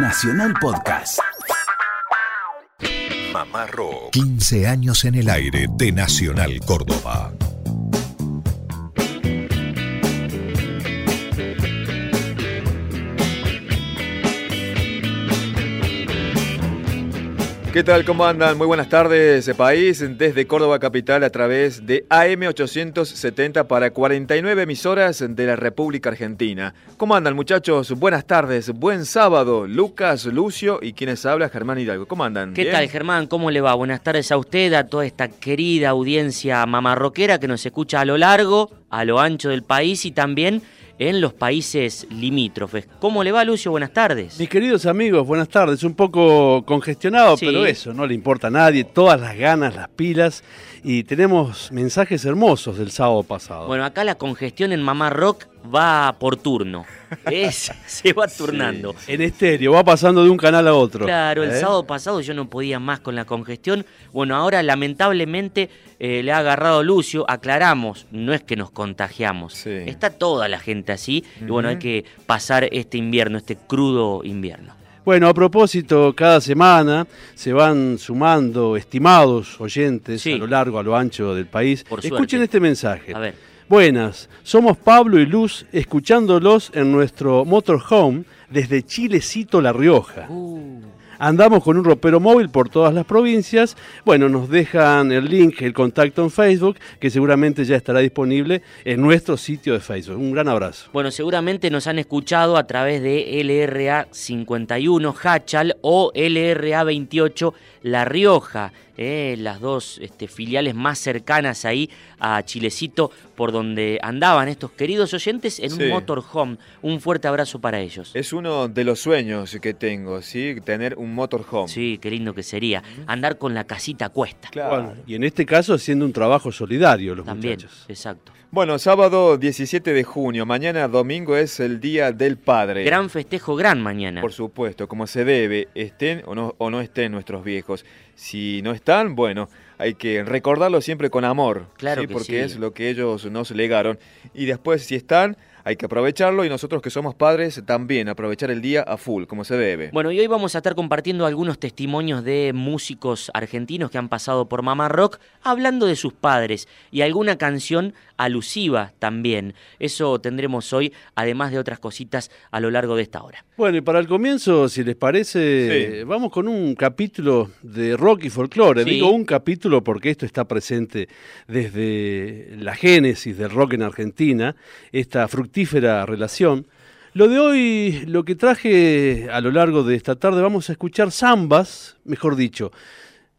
Nacional Podcast. Mamá Rock. 15 años en el aire de Nacional Córdoba. ¿Qué tal? ¿Cómo andan? Muy buenas tardes, país. Desde Córdoba Capital a través de AM870 para 49 emisoras de la República Argentina. ¿Cómo andan, muchachos? Buenas tardes, buen sábado. Lucas, Lucio y quienes habla, Germán Hidalgo. ¿Cómo andan? ¿Qué tal, Germán? ¿Cómo le va? Buenas tardes a usted, a toda esta querida audiencia mamarroquera que nos escucha a lo largo, a lo ancho del país y también en los países limítrofes. ¿Cómo le va, Lucio? Buenas tardes. Mis queridos amigos, buenas tardes. Un poco congestionado, pero eso no le importa a nadie. Todas las ganas, las pilas. Y tenemos mensajes hermosos del sábado pasado. Bueno, acá la congestión en Mamá Rock va por turno. Es, se va turnando. En estéreo, va pasando de un canal a otro. Claro, el ¿Eh? sábado pasado yo no podía más con la congestión. Bueno, ahora lamentablemente eh, le ha agarrado Lucio. Aclaramos, no es que nos contagiamos. Está toda la gente así. Y bueno, hay que pasar este invierno, este crudo invierno. Bueno, a propósito, cada semana se van sumando estimados oyentes a lo largo, a lo ancho del país. Escuchen suerte. este mensaje. A ver. Buenas, somos Pablo y Luz escuchándolos en nuestro motorhome desde Chilecito, La Rioja. Uh. Andamos con un ropero móvil por todas las provincias. Bueno, nos dejan el link, el contacto en Facebook, que seguramente ya estará disponible en nuestro sitio de Facebook. Un gran abrazo. Bueno, seguramente nos han escuchado a través de LRA 51 Hachal o LRA 28 La Rioja, eh, las dos este, filiales más cercanas ahí a Chilecito, por donde andaban estos queridos oyentes en Sí. un motorhome. Un fuerte abrazo para ellos. Es uno de los sueños que tengo, ¿sí? Tener un motorhome. Sí, qué lindo que sería. Andar con la casita a cuesta. Bueno, y en este caso haciendo un trabajo solidario los También, muchachos. exacto. Bueno, sábado 17 de junio, mañana domingo es el Día del Padre. Gran festejo, gran mañana. Por supuesto, como se debe, estén o no, o no estén nuestros viejos. Si no están, bueno, hay que recordarlo siempre con amor. Claro ¿sí? que Porque sí. es lo que ellos nos legaron. Y después, si están, hay que aprovecharlo y nosotros que somos padres también aprovechar el día a full, como se debe. Bueno, y hoy vamos a estar compartiendo algunos testimonios de músicos argentinos que han pasado por Mamá Rock, hablando de sus padres y alguna canción alusiva también. Eso tendremos hoy, además de otras cositas a lo largo de esta hora. Bueno, y para el comienzo, si les parece, vamos con un capítulo de rock y folclore. Sí. Digo un capítulo porque esto está presente desde la génesis del rock en Argentina, esta fructífera relación. Lo de hoy, lo que traje a lo largo de esta tarde, vamos a escuchar zambas, mejor dicho,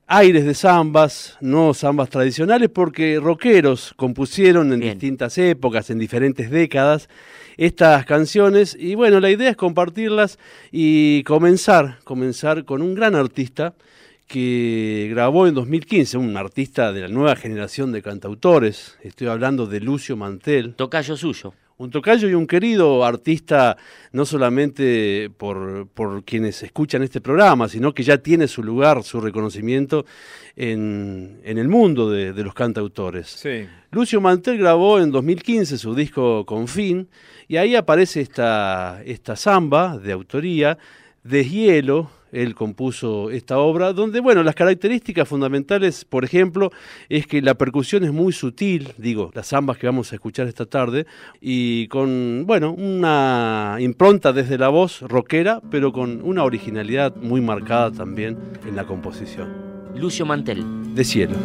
aires de zambas, no zambas tradicionales, porque rockeros compusieron en distintas épocas, en diferentes décadas, estas canciones. Y bueno, la idea es compartirlas y comenzar, comenzar con un gran artista que grabó en 2015, un artista de la nueva generación de cantautores. Estoy hablando de Lucio Mantel. Tocayo suyo. Un tocayo y un querido artista, no solamente por, por quienes escuchan este programa, sino que ya tiene su lugar, su reconocimiento en, en el mundo de, de los cantautores. Sí. Lucio Mantel grabó en 2015 su disco Confín y ahí aparece esta, esta samba de autoría, Deshielo, él compuso esta obra, donde, bueno, las características fundamentales, por ejemplo, es que la percusión es muy sutil, digo, las zambas que vamos a escuchar esta tarde, y con, bueno, una impronta desde la voz rockera, pero con una originalidad muy marcada también en la composición. Lucio Mantel. De cielo.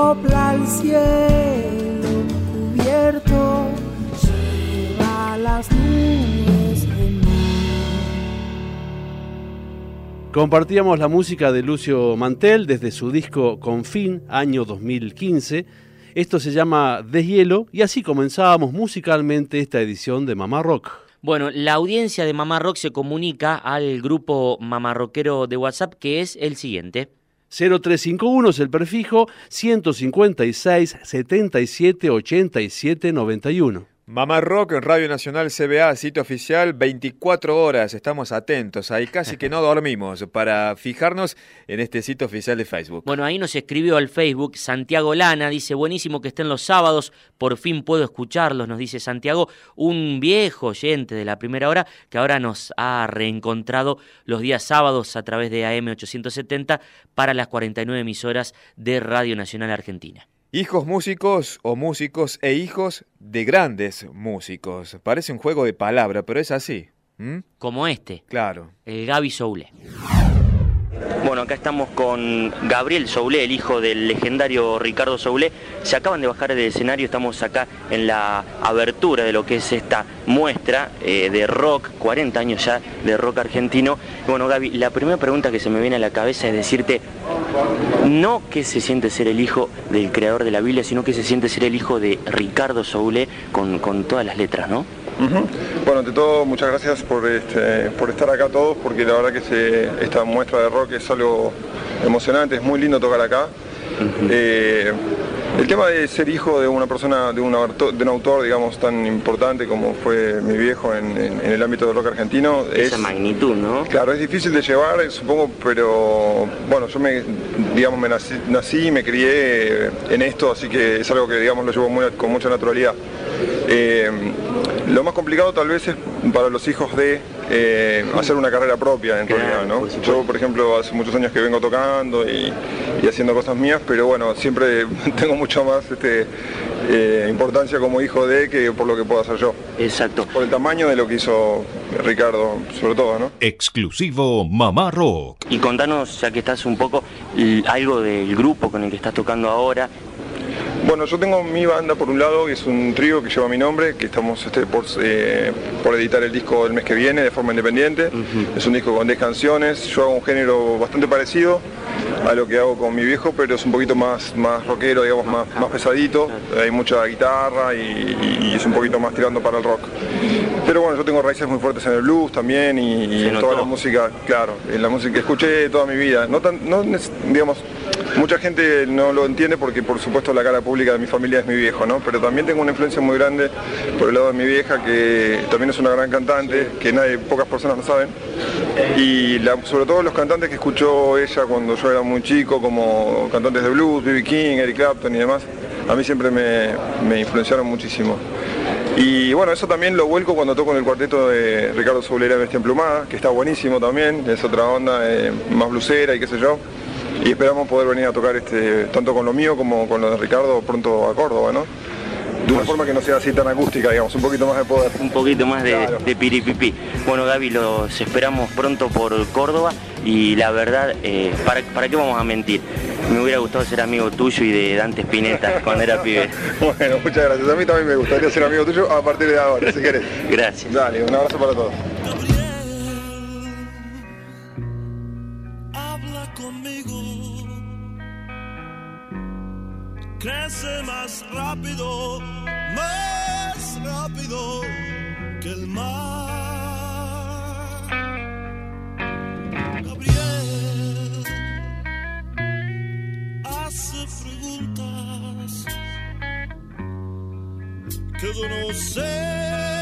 Sopla al cielo cubierto, lleva las nubes de. Compartíamos la música de Lucio Mantel desde su disco Confín, año 2015. Esto se llama Deshielo y así comenzábamos musicalmente esta edición de Mamá Rock. Bueno, la audiencia de Mamá Rock se comunica al grupo mamarroquero de WhatsApp que es el siguiente. 0351 es el prefijo 156 77 87 91. Mamá Rock en Radio Nacional CBA, sitio oficial, 24 horas. Estamos atentos, ahí casi que no dormimos para fijarnos en este sitio oficial de Facebook. Bueno, ahí nos escribió al Facebook Santiago Lana, dice, buenísimo que estén los sábados, por fin puedo escucharlos, nos dice Santiago, un viejo oyente de la primera hora que ahora nos ha reencontrado los días sábados a través de AM870 para las 49 emisoras de Radio Nacional Argentina. Hijos músicos o músicos e hijos de grandes músicos. Parece un juego de palabra, pero es así. Como este, Claro. el Gaby Soule. Bueno, acá estamos con Gabriel Soule, el hijo del legendario Ricardo Soule. Se acaban de bajar del escenario, estamos acá en la abertura de lo que es esta muestra eh, de rock, 40 años ya de rock argentino. Bueno, Gaby, la primera pregunta que se me viene a la cabeza es decirte, no qué se siente ser el hijo del creador de la Biblia, sino que se siente ser el hijo de Ricardo Soule con, con todas las letras, ¿no? Bueno, ante todo, muchas gracias por, este, por estar acá todos, porque la verdad que se- esta muestra de rock es algo emocionante, es muy lindo tocar acá. Eh, el tema de ser hijo de una persona, de un, autor, de un autor, digamos, tan importante como fue mi viejo en, en- en el ámbito del rock argentino, es, Esa magnitud, ¿no? Claro, es difícil de llevar, supongo, pero bueno, yo me, digamos, me nací, nací y me crié en esto, así que es algo que, digamos, lo llevo muy- con mucha naturalidad. Eh, lo más complicado tal vez es para los hijos de eh, hacer una carrera propia en Claro, realidad, ¿no? por. Yo, por ejemplo, hace muchos años que vengo tocando y, y haciendo cosas mías, pero bueno, siempre tengo mucho más este, eh, importancia como hijo de que por lo que puedo hacer yo. Exacto. Por el tamaño de lo que hizo Ricardo, sobre todo, ¿no? Exclusivo Mamá Rock. Y contanos, ya que estás un poco, algo del grupo con el que estás tocando ahora. Bueno, yo tengo mi banda por un lado, que es un trío que lleva mi nombre, que estamos este, por, eh, por editar el disco el mes que viene de forma independiente. Es un disco con 10 canciones, yo hago un género bastante parecido a lo que hago con mi viejo, pero es un poquito más, más rockero, digamos, más, más pesadito. Hay mucha guitarra y, y es un poquito más tirando para el rock. Pero bueno, yo tengo raíces muy fuertes en el blues también y, en toda la música, claro, en la música que escuché toda mi vida. No tan, no, digamos, mucha gente no lo entiende porque por supuesto la cara pública de mi familia es mi viejo, ¿no? Pero también tengo una influencia muy grande por el lado de mi vieja, que también es una gran cantante, que nadie, pocas personas lo saben. Y sobre todo los cantantes que escuchó ella cuando yo era muy chico, como cantantes de blues, B.B. King, Eric Clapton y demás, a mí siempre me, me influenciaron muchísimo. Y bueno, eso también lo vuelco cuando toco en el cuarteto de Ricardo Soulera Bestia Emplumada, que está buenísimo también, es otra onda eh, más blusera y qué sé yo. Y esperamos poder venir a tocar este, tanto con lo mío como con lo de Ricardo pronto a Córdoba, ¿no? De una forma que no sea así tan acústica, digamos, un poquito más de poder. Un poquito más de, Claro. de piripipí. Bueno, Gaby, los esperamos pronto por Córdoba. y la verdad, eh, ¿para, ¿para qué vamos a mentir? Me hubiera gustado ser amigo tuyo y de Dante Spinetta cuando era pibe. Bueno, muchas gracias. A mí también me gustaría ser amigo tuyo a partir de ahora, si querés. Gracias. Dale, un abrazo para todos. Crece más rápido, más rápido que el mar. Gabriel hace preguntas que yo no sé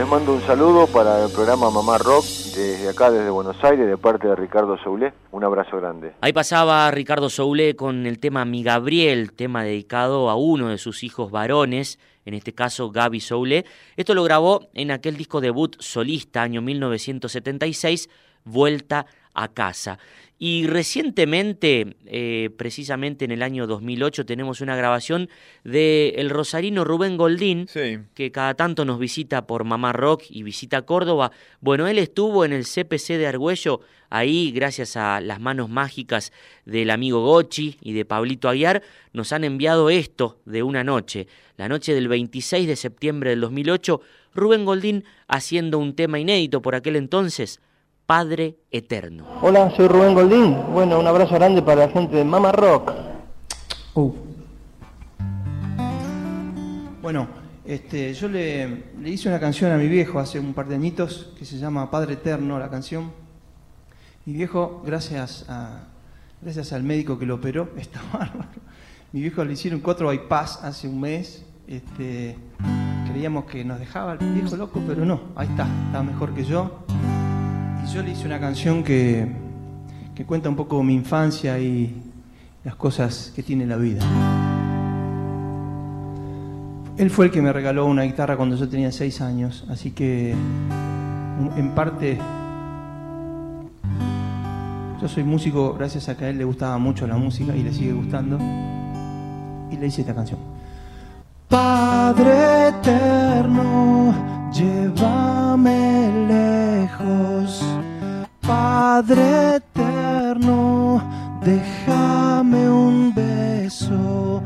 les mando un saludo para el programa Mamá Rock desde acá, desde Buenos Aires, de parte de Ricardo Soulé. Un abrazo grande. Ahí pasaba Ricardo Soule con el tema Mi Gabriel, tema dedicado a uno de sus hijos varones, en este caso Gaby Soule. Esto lo grabó en aquel disco debut solista, año 1976, Vuelta a casa. Y recientemente, eh, precisamente en el año 2008, tenemos una grabación de el rosarino Rubén Goldín, Sí. que cada tanto nos visita por Mamá Rock y visita Córdoba. Bueno, él estuvo en el CPC de Argüello, ahí gracias a las manos mágicas del amigo Gochi y de Pablito Aguiar, nos han enviado esto de una noche. La noche del 26 de septiembre del 2008, Rubén Goldín haciendo un tema inédito por aquel entonces, Padre Eterno. Hola, soy Rubén Goldín. Bueno, un abrazo grande para la gente de Mama Rock. Uh. Bueno, este, yo le, le hice una canción a mi viejo hace un par de añitos que se llama Padre Eterno, la canción. Mi viejo, gracias, a, gracias al médico que lo operó, está bárbaro. Mi viejo le hicieron cuatro bypass hace un mes. Este, creíamos que nos dejaba el viejo loco, pero no, ahí está, está mejor que yo. Yo le hice una canción que, que cuenta un poco mi infancia y las cosas que tiene la vida. Él fue el que me regaló una guitarra cuando yo tenía seis años, así que en parte yo soy músico gracias a que a él le gustaba mucho la música y le sigue gustando. Y le hice esta canción. Padre eterno, llévame lejos. Padre eterno, déjame un beso.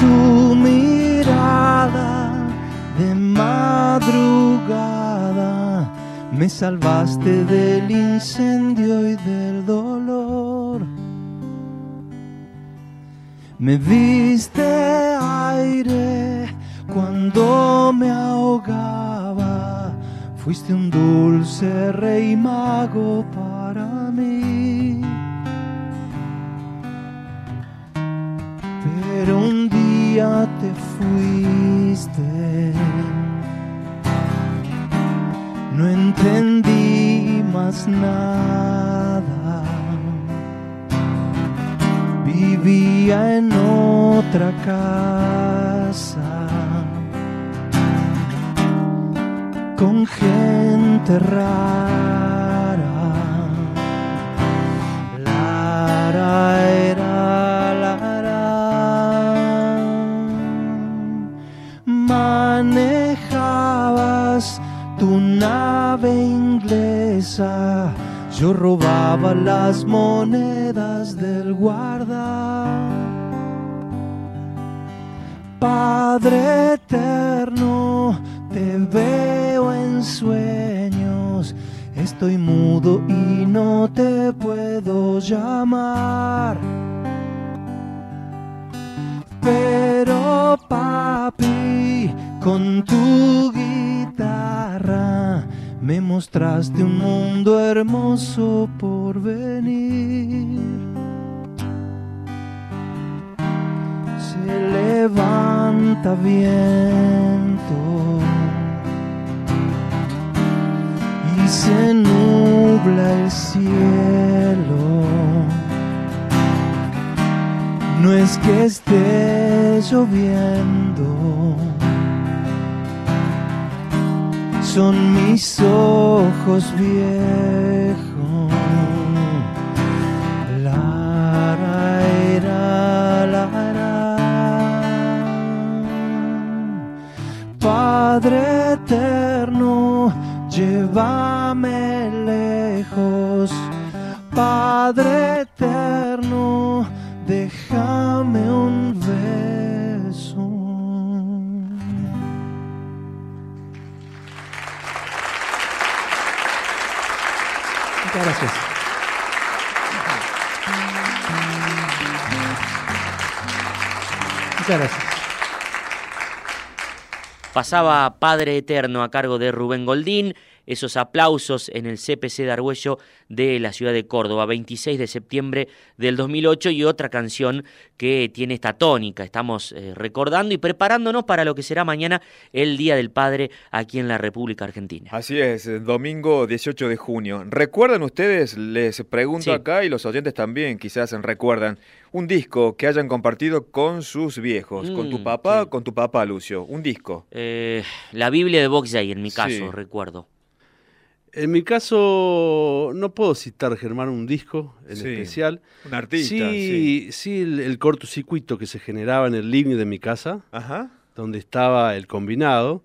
Tu mirada de madrugada me salvaste del incendio y del dolor. Me diste aire cuando me ahogaba. Fuiste un dulce rey mago para mí. Pero un día te fuiste. No entendí más nada. Vivía en otra casa. Con gente rara. Lara, era, lara. Manejabas tu nave inglesa, yo robaba las monedas del guarda. Padre eterno, te veo sueños, estoy mudo y no te puedo llamar. Pero papi, con tu guitarra me mostraste un mundo hermoso por venir. Se levanta viento se nubla el cielo. No es que esté lloviendo, son mis ojos viejos. Lara, era, lara. Padre eterno, llévame lejos. Padre eterno, déjame un beso. Muchas gracias. Muchas gracias. Pasaba Padre Eterno a cargo de Rubén Goldín. Esos aplausos en el CPC de Argüello de la ciudad de Córdoba, 26 de septiembre del 2008 y otra canción que tiene esta tónica. Estamos eh, recordando y preparándonos para lo que será mañana el Día del Padre aquí en la República Argentina. Así es, domingo 18 de junio. ¿Recuerdan ustedes? Les pregunto Sí. acá y los oyentes también quizás recuerdan un disco que hayan compartido con sus viejos, con tu Mm, papá, sí. con tu papá Lucio, un disco. Eh, la Biblia de Box Day, en mi Sí. caso, recuerdo. En mi caso, no puedo citar, Germán, un disco en Sí, especial. Un artista, sí, sí, el, el cortocircuito que se generaba en el living de mi casa, Ajá. donde estaba el combinado,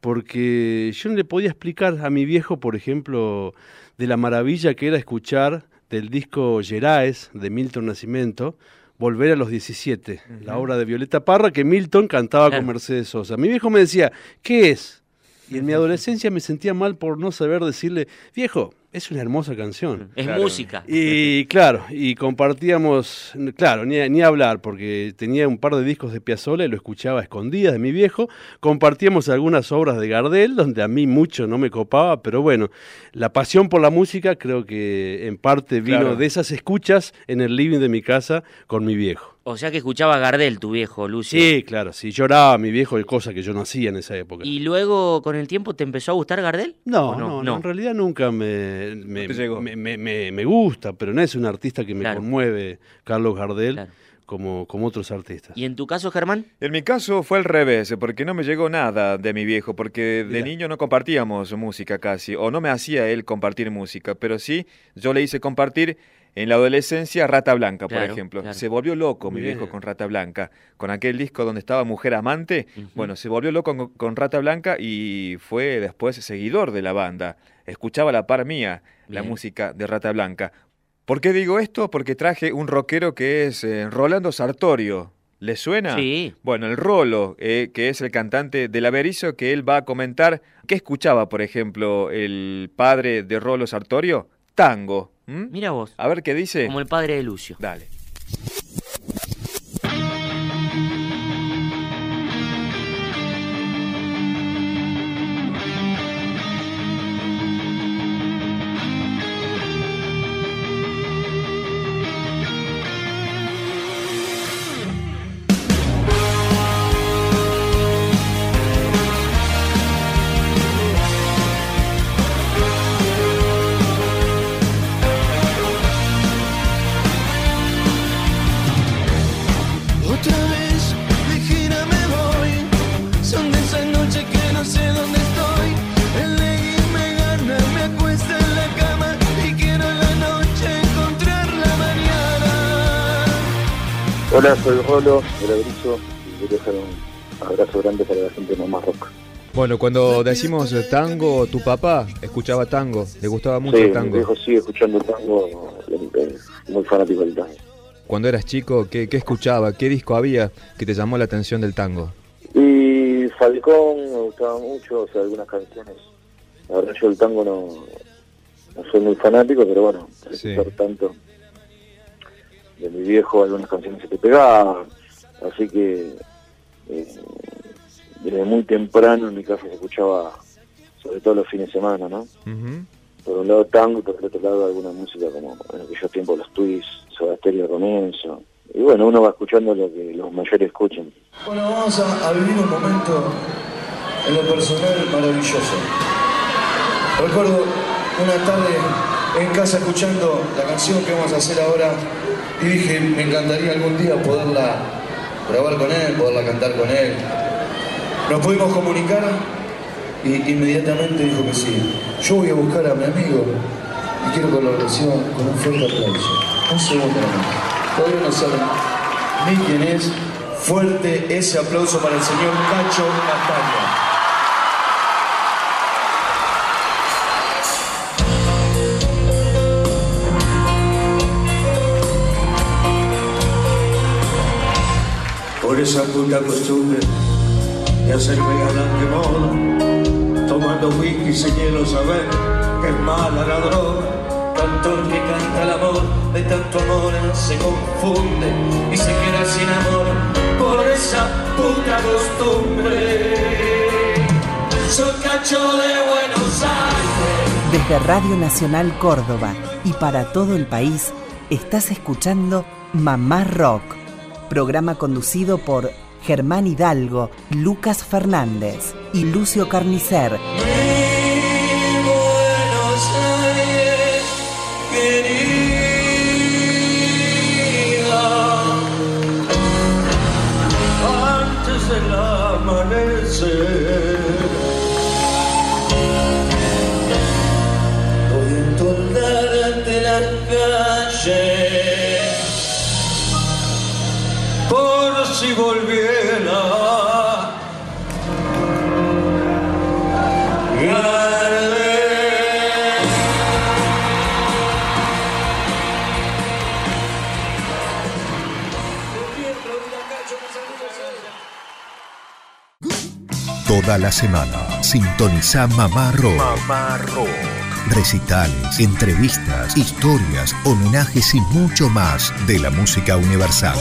porque yo no le podía explicar a mi viejo, por ejemplo, de la maravilla que era escuchar del disco Geraes de Milton Nascimento, Volver a los 17, la obra de Violeta Parra que Milton cantaba Claro. con Mercedes Sosa. Mi viejo me decía, ¿qué es? Y en mi adolescencia me sentía mal por no saber decirle, viejo, es una hermosa canción. Es Claro. música. Y claro, y compartíamos, claro, ni, ni hablar, porque tenía un par de discos de Piazzolla y lo escuchaba a escondidas de mi viejo. Compartíamos algunas obras de Gardel, donde a mí mucho no me copaba, pero bueno, la pasión por la música creo que en parte vino Claro. de esas escuchas en el living de mi casa con mi viejo. O sea que escuchaba Gardel, tu viejo, Lucio. Sí, claro, sí, lloraba mi viejo, cosa que yo no hacía en esa época. ¿Y luego, con el tiempo, te empezó a gustar Gardel? No, ¿O no, no, en realidad nunca me, me, me, me- me- me gusta, pero no es un artista que me Claro. conmueve, Carlos Gardel, Claro. como, como otros artistas. ¿Y en tu caso, Germán? En mi caso fue al revés, porque no me llegó nada de mi viejo, porque de Mira. niño no compartíamos música casi, o no me hacía él compartir música, pero sí yo le hice compartir en la adolescencia Rata Blanca, por Claro, ejemplo. claro. Se volvió loco mi viejo con Rata Blanca, con aquel disco donde estaba Mujer Amante. Bueno, se volvió loco con, con Rata Blanca y fue después seguidor de la banda. Escuchaba a la par mía la música de Rata Blanca. ¿Por qué digo esto? Porque traje un rockero que es eh, Rolando Sartorio. ¿Le suena? Sí. Bueno, el Rolo, eh, que es el cantante del Averizo, que él va a comentar qué escuchaba, por ejemplo, el padre de Rolo Sartorio, tango. Mira vos, A ver qué dice. como el padre de Lucio. Dale. Hola, soy Rolo, del Abrizo, y quiero dejar un abrazo grande para la gente de Mamá Rock. Bueno, cuando decimos eh, tango, tu papá escuchaba tango, le gustaba mucho sí, el mi tango. viejo sigue escuchando tango, es muy fanático del tango. Cuando eras chico, ¿qué, qué escuchaba? ¿Qué disco había que te llamó la atención del tango? Y Falcón me gustaba mucho, o sea, algunas canciones. La verdad yo el tango no, no soy muy fanático, pero bueno, Sí. tanto de mi viejo, algunas canciones se te pegaban. Así que eh, desde muy temprano en mi casa se escuchaba, sobre todo los fines de semana, ¿no? Por un lado tango, por el otro lado alguna música como en aquellos tiempos los twists, Soda Stereo Comienzo. Y bueno, uno va escuchando lo que los mayores escuchan. Bueno, vamos a, a vivir un momento en lo personal maravilloso. Recuerdo una tarde en casa escuchando la canción que vamos a hacer ahora y dije, me encantaría algún día poderla grabar con él, poderla cantar con él. Nos pudimos comunicar y inmediatamente dijo que sí. Yo voy a buscar a mi amigo y quiero colaboración con un fuerte aplauso. Un segundo nomás. Todavía no saben ni quién es. Fuerte ese aplauso para el señor Cacho Castaña. Por esa puta costumbre de hacerme galán de moda, tomando whisky sin hielo saber que es mala la droga. Cantor que canta el amor, de tanto amor se confunde y se queda sin amor por esa puta costumbre. Soy cacho de Buenos Aires. Desde Radio Nacional Córdoba y para todo el país, estás escuchando Mamá Rock, programa conducido por Germán Hidalgo, Lucas Fernández y Lucio Carnicer. Toda la semana sintoniza Mamá Rock. recitales, entrevistas, historias, homenajes y mucho más de la música universal.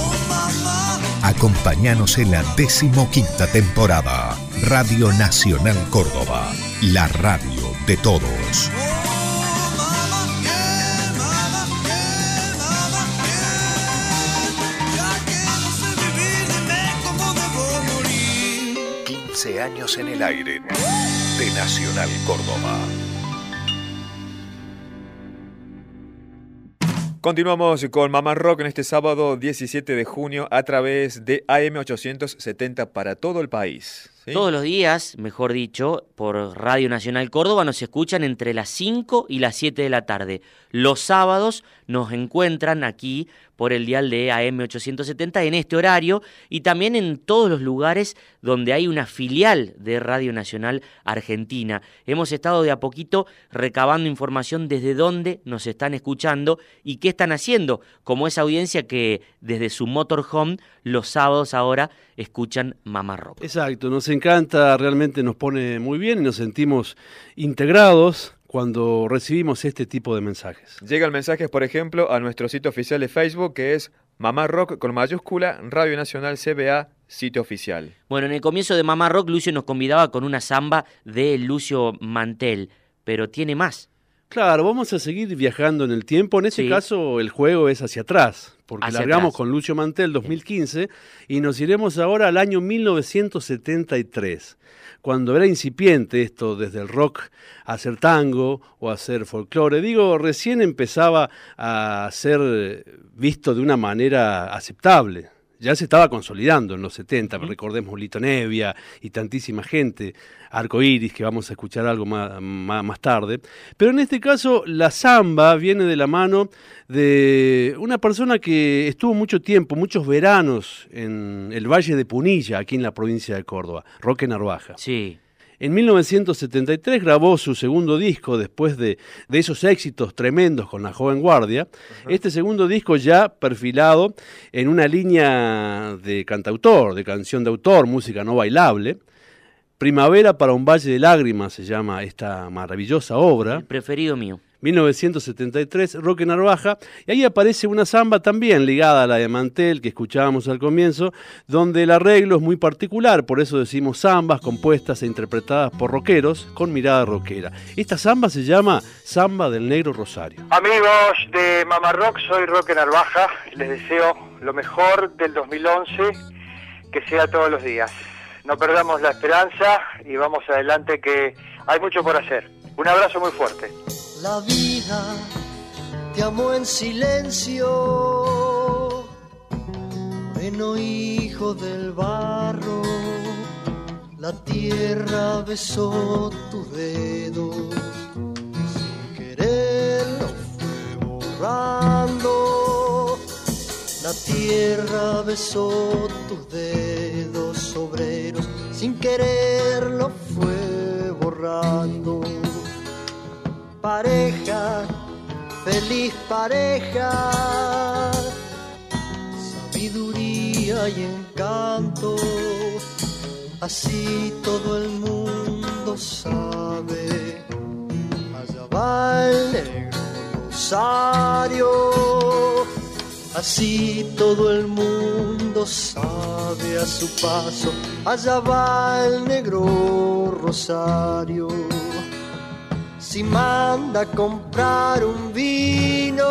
Acompáñanos en la decimoquinta temporada. Radio Nacional Córdoba, la radio de todos. 15 años en el aire de Nacional Córdoba. Continuamos con Mamá Rock en este sábado 17 de junio a través de AM870 para todo el país. Todos los días, mejor dicho, por Radio Nacional Córdoba nos escuchan entre las 5 y las 7 de la tarde. Los sábados nos encuentran aquí por el dial de AM870 en este horario y también en todos los lugares donde hay una filial de Radio Nacional Argentina. Hemos estado de a poquito recabando información desde dónde nos están escuchando y qué están haciendo, como esa audiencia que desde su motorhome los sábados ahora escuchan Mamá Rock. Exacto, nos encanta, realmente nos pone muy bien y nos sentimos integrados cuando recibimos este tipo de mensajes. Llegan mensajes, por ejemplo, a nuestro sitio oficial de Facebook que es Mamá Rock con mayúscula Radio Nacional CBA sitio oficial. Bueno, en el comienzo de Mamá Rock, Lucio nos convidaba con una samba de Lucio Mantel, pero tiene más. Claro, vamos a seguir viajando en el tiempo. En este Sí. caso, el juego es hacia atrás, porque Hacia largamos atrás. con Lucio Mantel 2015 y nos iremos ahora al año 1973, cuando era incipiente esto desde el rock hacer tango o hacer folclore. Digo, recién empezaba a ser visto de una manera aceptable. Ya se estaba consolidando en los 70, recordemos Lito Nevia y tantísima gente, Arco Iris, que vamos a escuchar algo más, más, más tarde. Pero en este caso, la samba viene de la mano de una persona que estuvo mucho tiempo, muchos veranos en el Valle de Punilla, aquí en la provincia de Córdoba, Roque Narvaja. Sí. En 1973 grabó su segundo disco después de, de esos éxitos tremendos con la joven guardia. Este segundo disco ya perfilado en una línea de cantautor, de canción de autor, música no bailable. Primavera para un valle de lágrimas se llama esta maravillosa obra. El preferido mío. 1973, Roque Narvaja, y ahí aparece una samba también ligada a la de Mantel que escuchábamos al comienzo, donde el arreglo es muy particular, por eso decimos zambas compuestas e interpretadas por rockeros con mirada rockera. Esta samba se llama Samba del Negro Rosario. Amigos de Mamá Rock, soy Roque Narvaja les deseo lo mejor del 2011, que sea todos los días. No perdamos la esperanza y vamos adelante que hay mucho por hacer. Un abrazo muy fuerte. La vida te amó en silencio, bueno hijo del barro, la tierra besó tus dedos, sin quererlo fue borrando, la tierra besó tus dedos obreros, sin quererlo fue borrando pareja, feliz pareja, sabiduría y encanto, así todo el mundo sabe, allá va el negro rosario, así todo el mundo sabe a su paso, allá va el negro rosario si manda a comprar un vino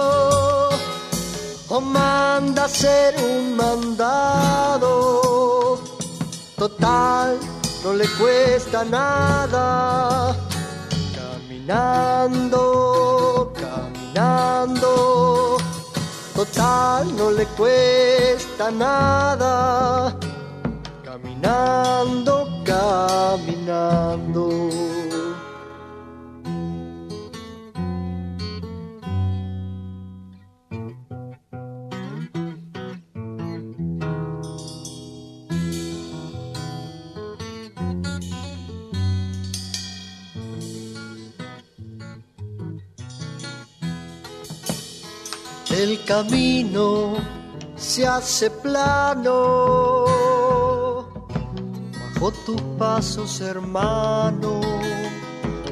o manda a hacer un mandado. Total, no le cuesta nada. Caminando, caminando. Total, no le cuesta nada. Caminando, caminando. El camino se hace plano bajo tus pasos, hermano.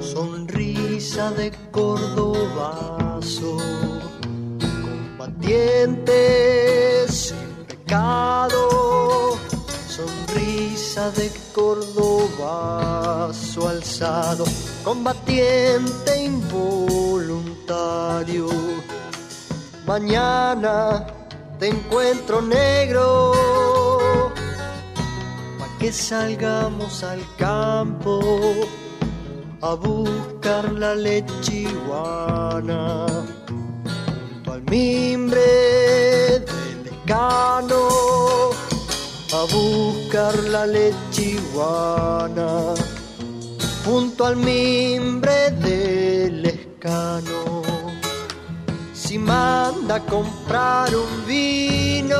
sonrisa de cordobazo, combatientes sin pecado, sonrisa de cordobazo alzado, combatiente involuntario. Mañana te encuentro negro, pa' que salgamos al campo a buscar la lechiguana junto al mimbre del escano a buscar la lechiguana junto al mimbre del escano si manda comprar un vino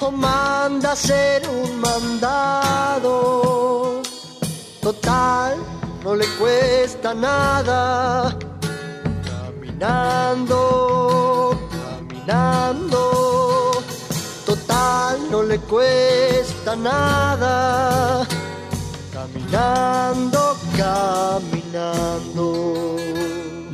o manda a hacer un mandado Total, no le cuesta nada. Caminando, caminando. Total, no le cuesta nada. Caminando, caminando.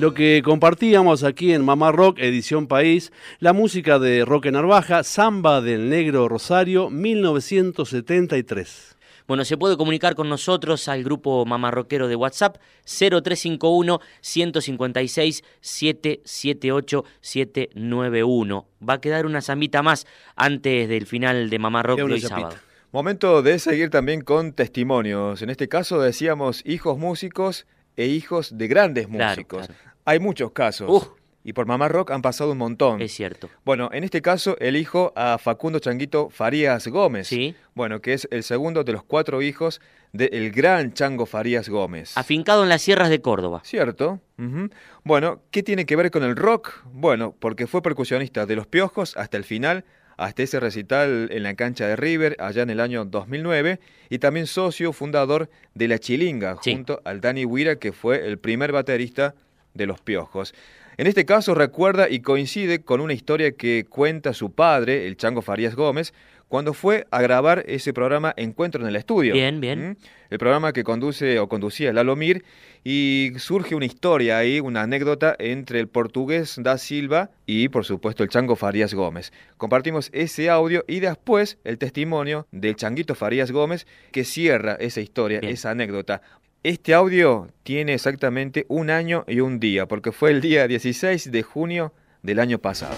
Lo que compartíamos aquí en Mamá Rock, edición País, la música de Roque Narvaja, Samba del Negro Rosario, 1973. Bueno, se puede comunicar con nosotros al grupo mamarroquero de WhatsApp 0351 156 778 791. Va a quedar una zambita más antes del final de Mamarrock de hoy sábado. Momento de seguir también con testimonios. En este caso decíamos hijos músicos e hijos de grandes músicos. Hay muchos casos. Y por Mamá Rock han pasado un montón. Es cierto. Bueno, en este caso elijo a Facundo Changuito Farías Gómez. Sí. Bueno, que es el segundo de los cuatro hijos del gran Chango Farías Gómez. Afincado en las sierras de Córdoba. Cierto. Ujú. Bueno, ¿qué tiene que ver con el rock? Bueno, porque fue percusionista de Los Piojos hasta el final, hasta ese recital en la cancha de River allá en el año 2009 y también socio fundador de La Chilinga junto al Dani Huira que fue el primer baterista de Los Piojos. En este caso recuerda y coincide con una historia que cuenta su padre, el Chango Farías Gómez, cuando fue a grabar ese programa Encuentro en el Estudio. Bien, bien. ¿Mm? El programa que conduce o conducía Lalo Mir y surge una historia ahí, una anécdota entre el portugués Da Silva y por supuesto el Chango Farías Gómez. Compartimos ese audio y después el testimonio del Changuito Farías Gómez que cierra esa historia, esa anécdota. Este audio tiene exactamente un año y un día, porque fue el día 16 de junio del año pasado.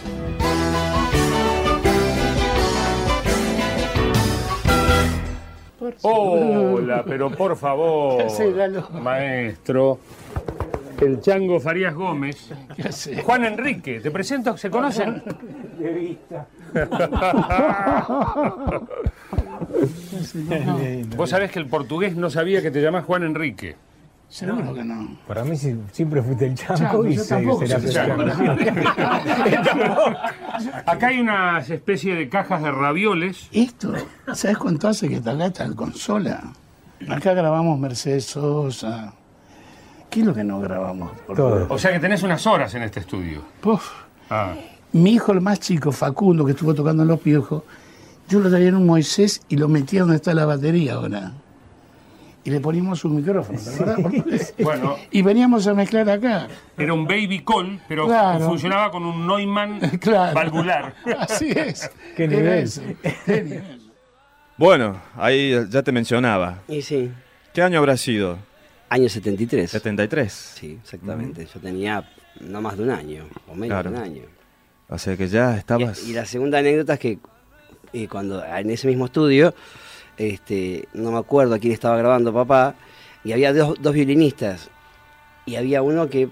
Hola, pero por favor, maestro. El Chango Farías Gómez. Juan Enrique, te presento, ¿se conocen? De vista. Vos sabés que el portugués no sabía que te llamás Juan Enrique. Seguro que no. Para mí si- siempre fuiste el chango Chango, y se- será soy chango. Acá hay una especie de cajas de ravioles. Esto, ¿sabes cuánto hace que está acá esta consola? Acá grabamos Mercedes Sosa. ¿Qué es lo que no grabamos? O sea que tenés unas horas en este estudio. Puf. Ah. Mi hijo, el más chico, Facundo, que estuvo tocando en los piojos, yo lo traía en un Moisés y lo metía donde está la batería ahora. Y le poníamos un micrófono, ¿te acordás? Bueno. Y veníamos a mezclar acá. Era un baby call, pero Claro. funcionaba con un Neumann Claro. valvular. Así es. Qué Era nivel. eso. Qué nivel. Bueno, ahí ya te mencionaba. Y sí. ¿Qué año habrá sido? Año 73. 73. Sí, exactamente. Yo tenía no más de un año, o menos Claro. de un año. O sea que ya estabas... Y la segunda anécdota es que eh, cuando en ese mismo estudio, este, no me acuerdo a quién estaba grabando papá, y había dos, dos violinistas, y había uno que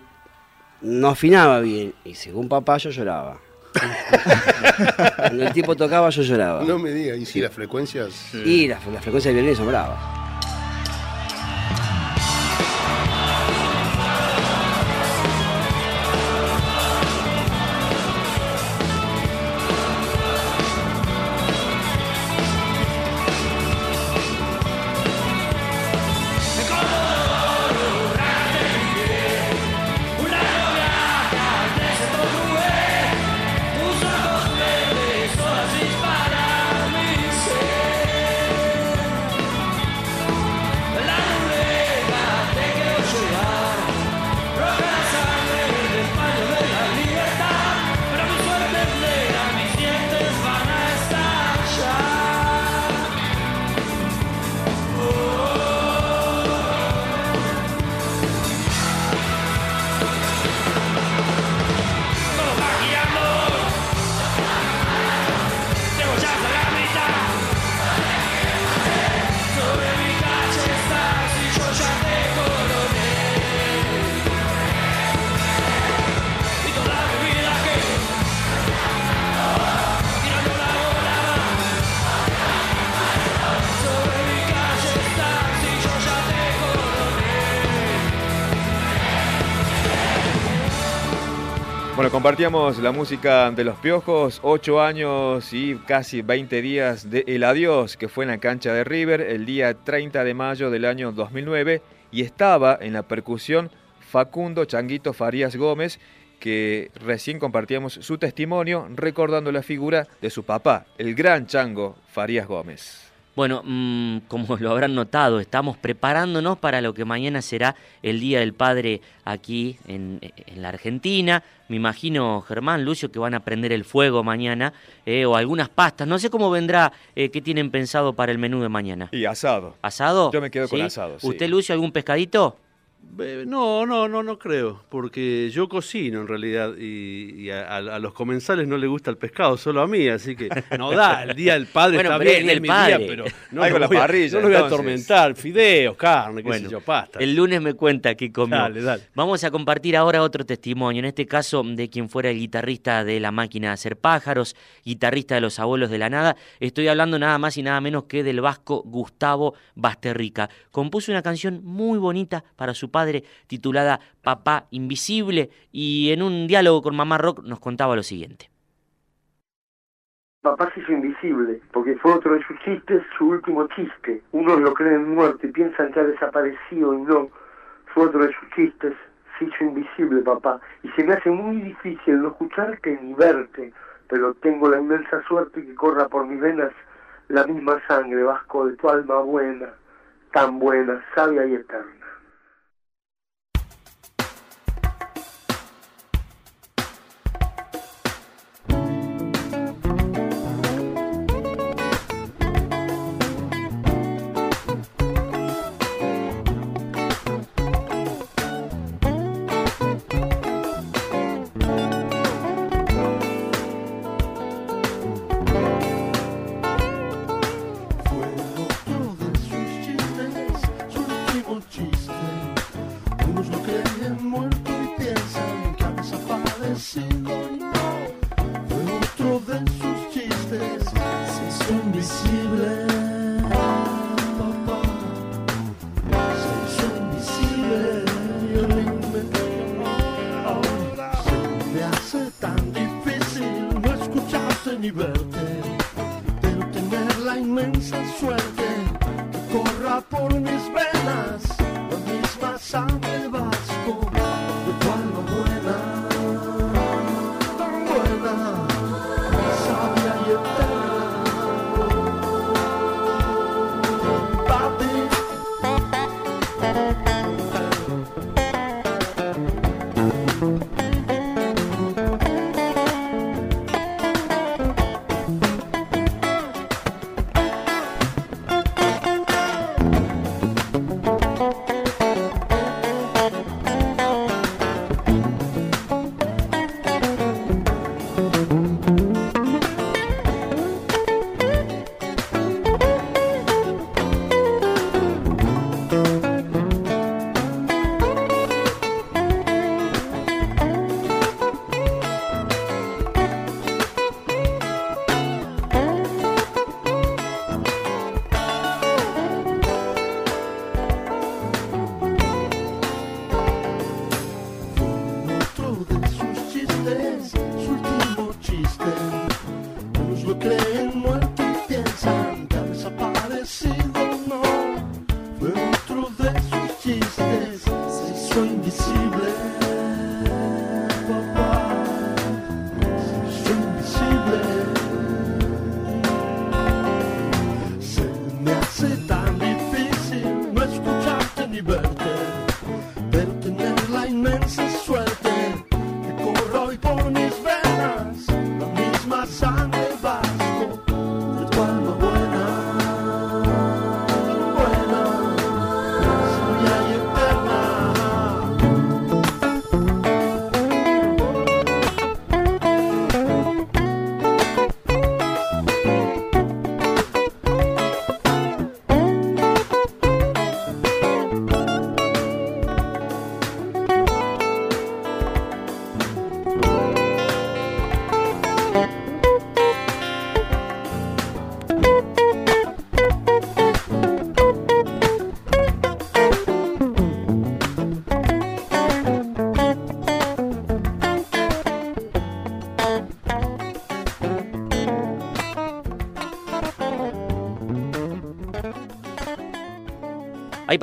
no afinaba bien, y según papá yo lloraba. Cuando el tipo tocaba yo lloraba. No me digas, y si las frecuencias. Y la, la frecuencia de violín son bravas. Bueno, compartíamos la música de los Piojos, 8 años y casi 20 días de El Adiós, que fue en la cancha de River el día 30 de mayo del año 2009 y estaba en la percusión Facundo Changuito Farías Gómez, que recién compartíamos su testimonio recordando la figura de su papá, el gran Chango Farías Gómez. Bueno, mm, como lo habrán notado, estamos preparándonos para lo que mañana será el Día del Padre aquí en, en la Argentina. Me imagino, Germán, Lucio, que van a prender el fuego mañana eh, o algunas pastas. No sé cómo vendrá, eh, qué tienen pensado para el menú de mañana. Y asado. ¿Asado? Yo me quedo con asado. sí. ¿Usted, Lucio, algún pescadito? No, no, no, no creo, porque yo cocino en realidad y, y a, a los comensales no les gusta el pescado, solo a mí, así que no da, el día del padre Bueno, está pero bien, el es mi padre. día, pero no lo con la voy parrilla, no lo voy a atormentar, fideos, carne, qué Bueno, sé yo, pasta. El lunes me cuenta qué comió. Dale, dale. Vamos a compartir ahora otro testimonio, en este caso de quien fuera el guitarrista de La Máquina de Hacer Pájaros, guitarrista de Los Abuelos de la Nada. Estoy hablando nada más y nada menos que del vasco Gustavo Basterrica. Compuso una canción muy bonita para su padre titulada Papá Invisible y en un diálogo con Mamá Rock nos contaba lo siguiente. Papá se hizo invisible, porque fue otro de sus chistes, su último chiste. Unos lo creen muerto y piensan que ha desaparecido y no. Fue otro de sus chistes, se hizo invisible, papá. Y se me hace muy difícil no escucharte ni verte, pero tengo la inmensa suerte que corra por mis venas la misma sangre, vasco, de tu alma buena, tan buena, sabia y eterna.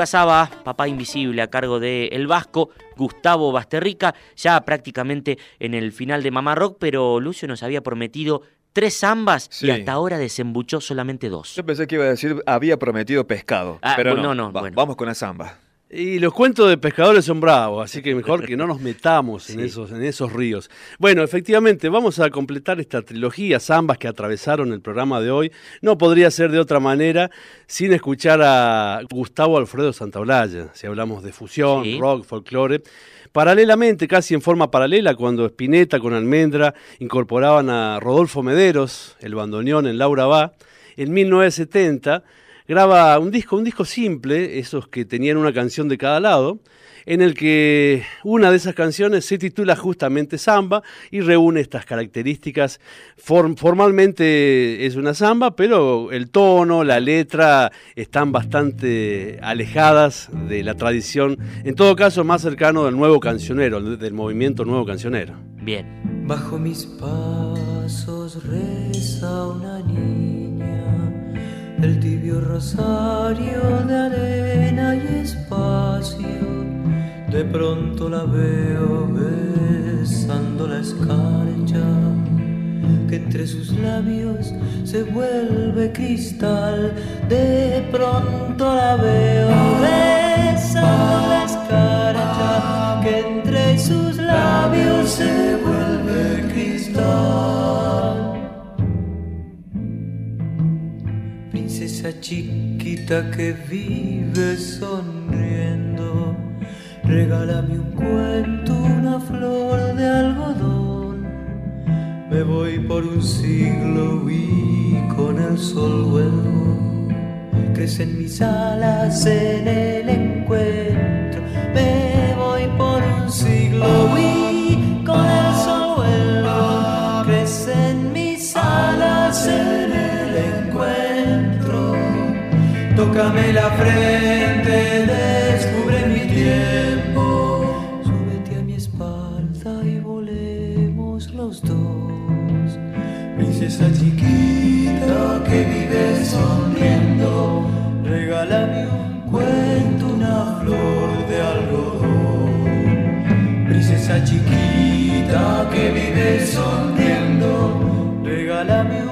Pasaba Papá Invisible a cargo de El Vasco, Gustavo Basterrica, ya prácticamente en el final de Mamá Rock, pero Lucio nos había prometido tres zambas Sí. y hasta ahora desembuchó solamente dos. Yo pensé que iba a decir había prometido pescado, Ah, pero bueno, no. no, Va- bueno. Vamos con la samba. Y los cuentos de pescadores son bravos, así que mejor que no nos metamos en, esos, en esos ríos. Bueno, efectivamente, vamos a completar esta trilogía, zambas que atravesaron el programa de hoy. No podría ser de otra manera sin escuchar a Gustavo Alfredo Santaolalla, si hablamos de fusión, Sí. rock, folclore. Paralelamente, casi en forma paralela, cuando Spinetta con Almendra incorporaban a Rodolfo Mederos, el bandoneón en Laura Va, en 1970 graba un disco, un disco simple, esos que tenían una canción de cada lado, en el que una de esas canciones se titula justamente Samba y reúne estas características. Form- formalmente es una samba, pero el tono, la letra están bastante alejadas de la tradición, en todo caso más cercano del nuevo cancionero, del movimiento nuevo cancionero. Bien. Bajo mis pasos reza una niña, el tibio rosario de arena y espacio. De pronto la veo besando la escarcha, que entre sus labios se vuelve cristal. De pronto la veo besando la escarcha, que entre sus labios se vuelve cristal. Chiquita que vive sonriendo, regálame un cuento, una flor de algodón. Me voy por un siglo y con el sol vuelvo. Crecen mis alas en el encuentro. Me voy por un siglo y con el sol vuelvo. Crecen mis alas en el encuentro. Tócame la frente, descubre mi tiempo. Súbete a mi espalda y volemos los dos. Princesa chiquita que vive sonriendo, regálame un cuento, una flor de algodón. Princesa chiquita que vive sonriendo, regálame un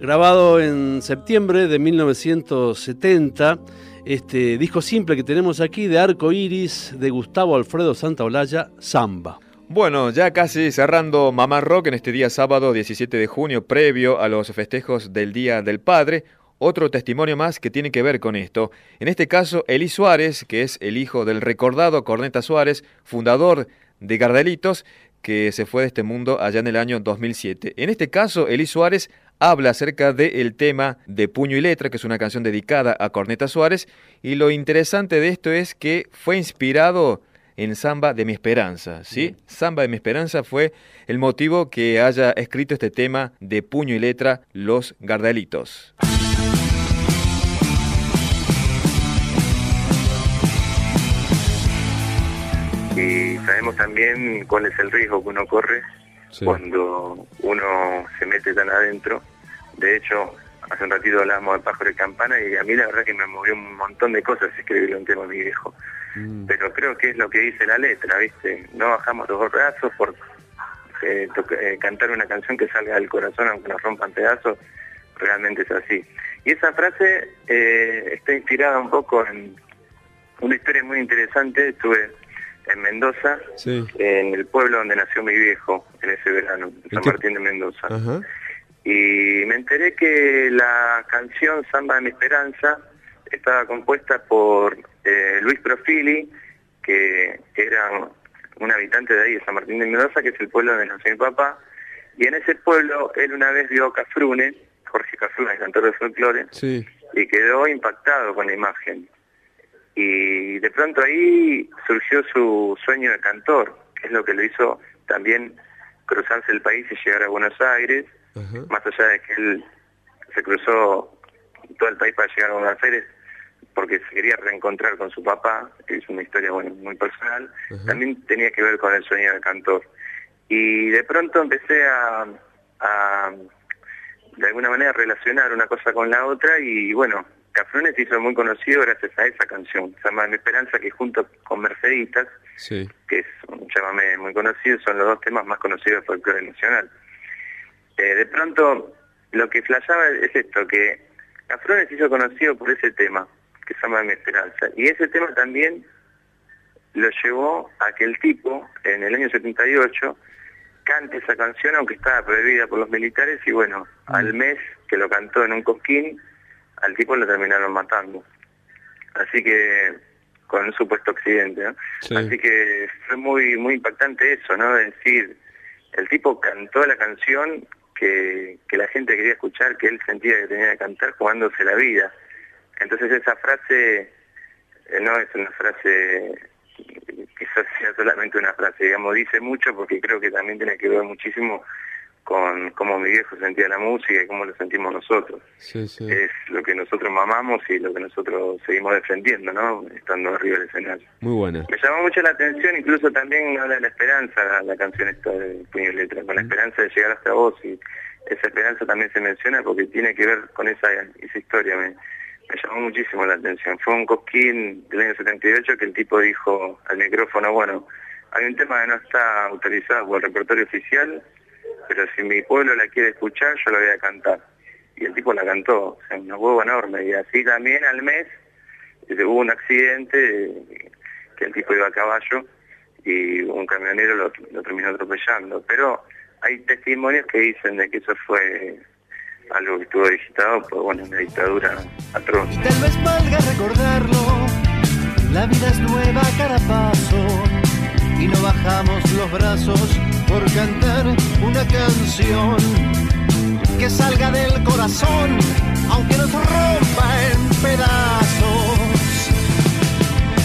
Grabado en septiembre de 1970, este disco simple que tenemos aquí de Arco Iris de Gustavo Alfredo Santaolalla, Samba. Bueno, ya casi cerrando Mamá Rock en este día sábado 17 de junio, previo a los festejos del Día del Padre, otro testimonio más que tiene que ver con esto. En este caso, Eli Suárez, que es el hijo del recordado Corneta Suárez, fundador de Gardelitos, que se fue de este mundo allá en el año 2007. En este caso, Eli Suárez habla acerca del tema de Puño y Letra, que es una canción dedicada a Corneta Suárez, y lo interesante de esto es que fue inspirado en Samba de mi Esperanza, ¿sí? Samba de mi Esperanza fue el motivo que haya escrito este tema de Puño y Letra, Los Gardelitos. y sabemos también cuál es el riesgo que uno corre cuando uno se mete tan adentro. De hecho, hace un ratito hablábamos de pájaro y campana y a mí la verdad que me movió un montón de cosas escribirle un tema a mi viejo. Pero creo que es lo que dice la letra, ¿viste? No bajamos los brazos por eh, eh, cantar una canción que salga del corazón aunque nos rompan pedazos, realmente es así. Y esa frase eh, está inspirada un poco en una historia muy interesante. Estuve en Mendoza, Sí. en el pueblo donde nació mi viejo en ese verano, en San Martín de Mendoza. Ajá. Y me enteré que la canción Samba de mi Esperanza estaba compuesta por eh, Luis Profili, que era un habitante de ahí, de San Martín de Mendoza, que es el pueblo donde nació mi papá. Y en ese pueblo él una vez vio a Cafrune, Jorge Cafrune, el cantor de folclore, Sí. y quedó impactado con la imagen. Y de pronto ahí surgió su sueño de cantor, que es lo que lo hizo también cruzarse el país y llegar a Buenos Aires, más allá de que él se cruzó todo el país para llegar a Buenos Aires porque se quería reencontrar con su papá, que es una historia bueno, muy personal, también tenía que ver con el sueño de cantor. Y de pronto empecé a, a, de alguna manera relacionar una cosa con la otra y bueno, Cafrune se hizo muy conocido gracias a esa canción, se llama Mi Esperanza, que junto con Merceditas, Sí. que es un chamamé muy conocido, son los dos temas más conocidos del folclore nacional. Eh, de pronto, lo que flashaba es esto, que Cafrune se hizo conocido por ese tema, que se llama Mi Esperanza, y ese tema también lo llevó a que el tipo, en el año 78, cante esa canción, aunque estaba prohibida por los militares, y bueno, al mes que lo cantó en un cosquín, al tipo lo terminaron matando. Así que, con un supuesto accidente, ¿no? Así que fue muy muy impactante eso, ¿no? De decir, el tipo cantó la canción que, la gente quería escuchar, que él sentía que tenía que cantar jugándose la vida. Entonces esa frase eh, no es una frase quizás sea solamente una frase, digamos, dice mucho porque creo que también tiene que ver muchísimo con cómo mi viejo sentía la música y cómo lo sentimos nosotros. Sí, sí. Es lo que nosotros mamamos y lo que nosotros seguimos defendiendo, ¿no? Estando arriba del escenario. Muy buena. Me llamó mucho la atención, incluso también habla de la esperanza, la, la canción esta de Puño y Letra, con la esperanza de llegar hasta vos y esa esperanza también se menciona porque tiene que ver con esa, esa historia, me, me llamó muchísimo la atención. Fue un cosquín del año 78 que el tipo dijo al micrófono, bueno, hay un tema que no está autorizado por el repertorio oficial, pero si mi pueblo la quiere escuchar, yo la voy a cantar. Y el tipo la cantó, o sea, una huevo enorme. Y así también al mes eh, hubo un accidente eh, que el tipo iba a caballo y un camionero lo, terminó atropellando. Pero hay testimonios que dicen de que eso fue algo que estuvo digitado por bueno, una dictadura atroz. Tal vez valga recordarlo, la vida es nueva a cada paso y no bajamos los brazos por cantar una canción que salga del corazón, aunque nos rompa en pedazos.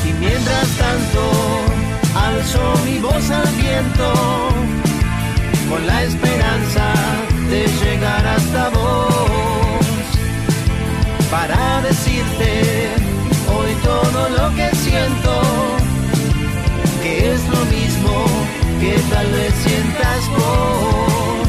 Y mientras tanto, alzo mi voz al viento con la esperanza de llegar hasta vos para decirte hoy todo lo que siento, que es lo mismo que tal vez sientas vos.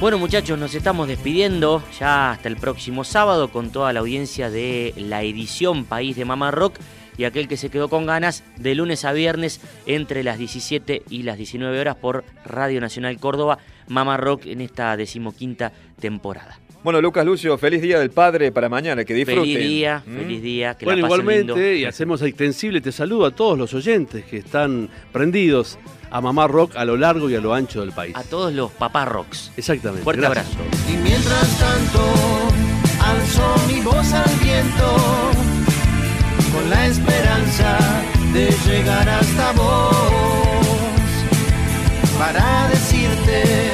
Bueno muchachos, nos estamos despidiendo ya hasta el próximo sábado con toda la audiencia de la edición País de Mamá Rock y aquel que se quedó con ganas de lunes a viernes entre las 17 y las 19 horas por Radio Nacional Córdoba, Mamá Rock en esta decimoquinta temporada. Bueno, Lucas Lucio, feliz día del padre para mañana, que disfruten. Feliz día, ¿Mm? feliz día, que bueno, la pasen igualmente, lindo. y hacemos extensible, te saludo a todos los oyentes que están prendidos a Mamá Rock a lo largo y a lo ancho del país. A todos los papá rocks. Exactamente. Fuerte gracias. abrazo. Y mientras tanto, alzo mi voz al viento con la esperanza de llegar hasta vos. Para decirte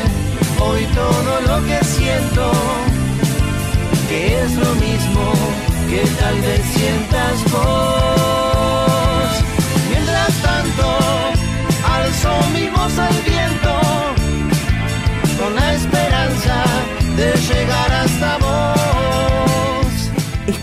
hoy todo lo que siento que es lo mismo que tal vez sientas vos. Mientras tanto alzo mi voz al viento con la esperanza de llegar hasta vos